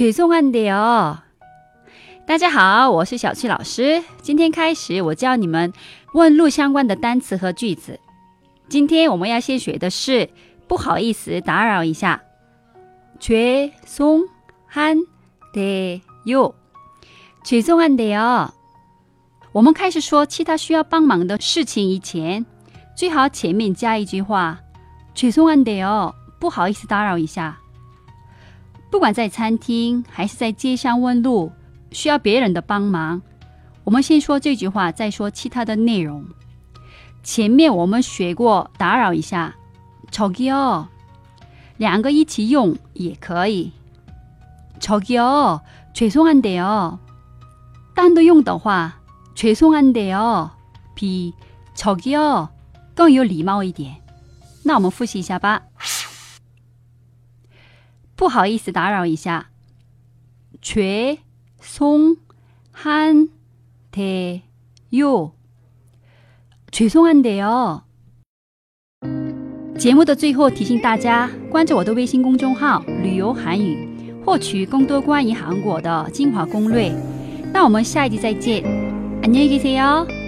죄송한데요。大家好，我是小七老师。今天开始，我教你们问路相关的单词和句子。今天我们要先学的是不好意思打扰一下。죄송한데 요， 죄송한데 요。 我们开始说其他需要帮忙的事情以前，最好前面加一句话：죄송한데 요， 不好意思打扰一下。 不管在餐厅还是在街上问路，需要别人的帮忙，我们先说这句话，再说其他的内容。前面我们学过打扰一下，저기 요， 两个一起用也可以。저기 요， 죄송한데 요。 单独用的话，죄송한데요比저기요更有礼貌一点。那我们复习一下吧。 不好意思打扰一下，죄송한데 요， 죄송한데 요。 节目的最后提醒大家关注我的微信公众号“旅游韩语”，获取更多关于韩国的精华攻略。那我们下一集再见，안녕히계세 요。